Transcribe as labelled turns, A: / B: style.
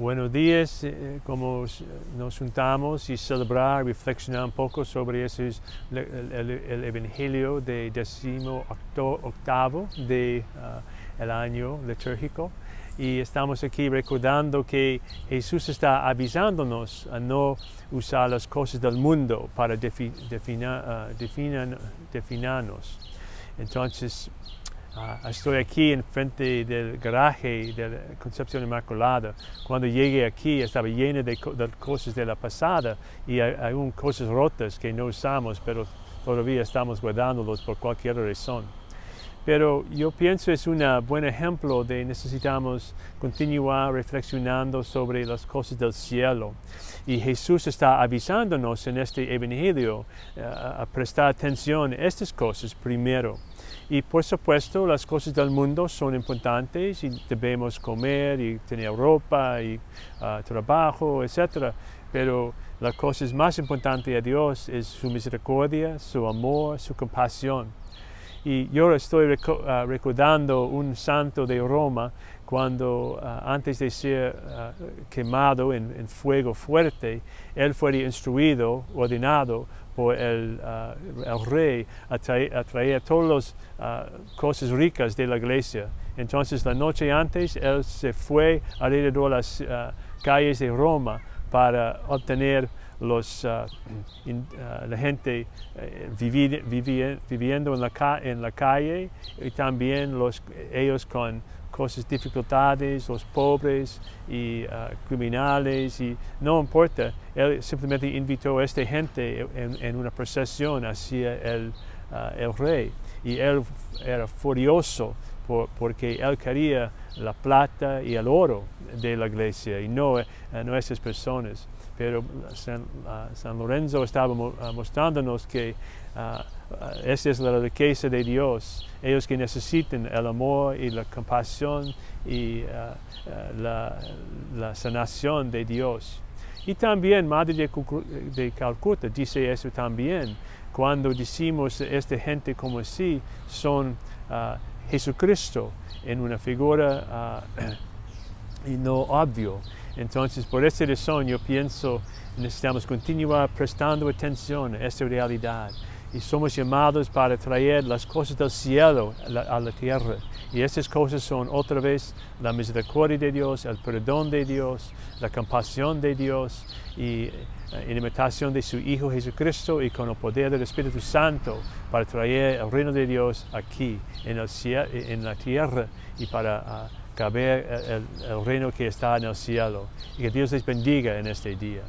A: buenos días, eh, como nos juntamos y celebrar, reflexionar un poco sobre ese es el, el- el Evangelio de décimo octavo del año litúrgico. Y estamos aquí recordando que Jesús está avisándonos a no usar las cosas del mundo para defi- defina- ah, definirnos. Entonces, Ah, estoy aquí enfrente del garaje de la Concepción Inmaculada. Cuando llegué aquí estaba lleno de, co- de cosas de la pasada y hay, un- cosas rotas que no usamos, pero todavía estamos guardándolos por cualquier razón. Pero yo pienso es un buen ejemplo de necesitamos continuar reflexionando sobre las cosas del cielo. Y Jesús está avisándonos en este Evangelio eh, a prestar atención a estas cosas primero. Y por supuesto las cosas del mundo son importantes y debemos comer y tener ropa y ah, trabajo, etc. Pero la cosa más importante a Dios es su misericordia, su amor, su compasión. Y yo estoy reco- ah, recordando un santo de Roma cuando ah, antes de ser ah, quemado en, en fuego fuerte, él fue instruido, ordenado ah, el rey a traer, a traer todas las cosas ricas de la iglesia. Entonces la noche antes él se fue alrededor de las ah, calles de Roma para obtener los, ah, ah, la gente eh, vivi- vivi- viviendo en la, calle y también los, ellos con cosas, dificultades, los pobres y ah, criminales y no importa, él simplemente invitó a esta gente en, una procesión hacia el, ah, el rey. Y él era furioso por- porque él quería la plata y el oro de la iglesia y no a nuestras personas. Pero San, ah, San Lorenzo estaba ah, mostrándonos que ah, esa es la riqueza de Dios. Ellos que necesitan el amor y la compasión y la, sanación de Dios. Y también Madre de, Calcuta dice eso también. Cuando decimos esta gente como así, son Jesucristo en una figura ah, y no obvio. Entonces, por esa razón, yo pienso necesitamos continuar prestando atención a esta realidad. Y somos llamados para traer las cosas del cielo a la, tierra. Y estas cosas son otra vez la misericordia de Dios, el perdón de Dios, la compasión de Dios y eh, en imitación de su Hijo Jesucristo y con el poder del Espíritu Santo para traer el reino de Dios aquí en, el en la tierra y para ah, caber el- el reino que está en el cielo. Y que Dios les bendiga en este día.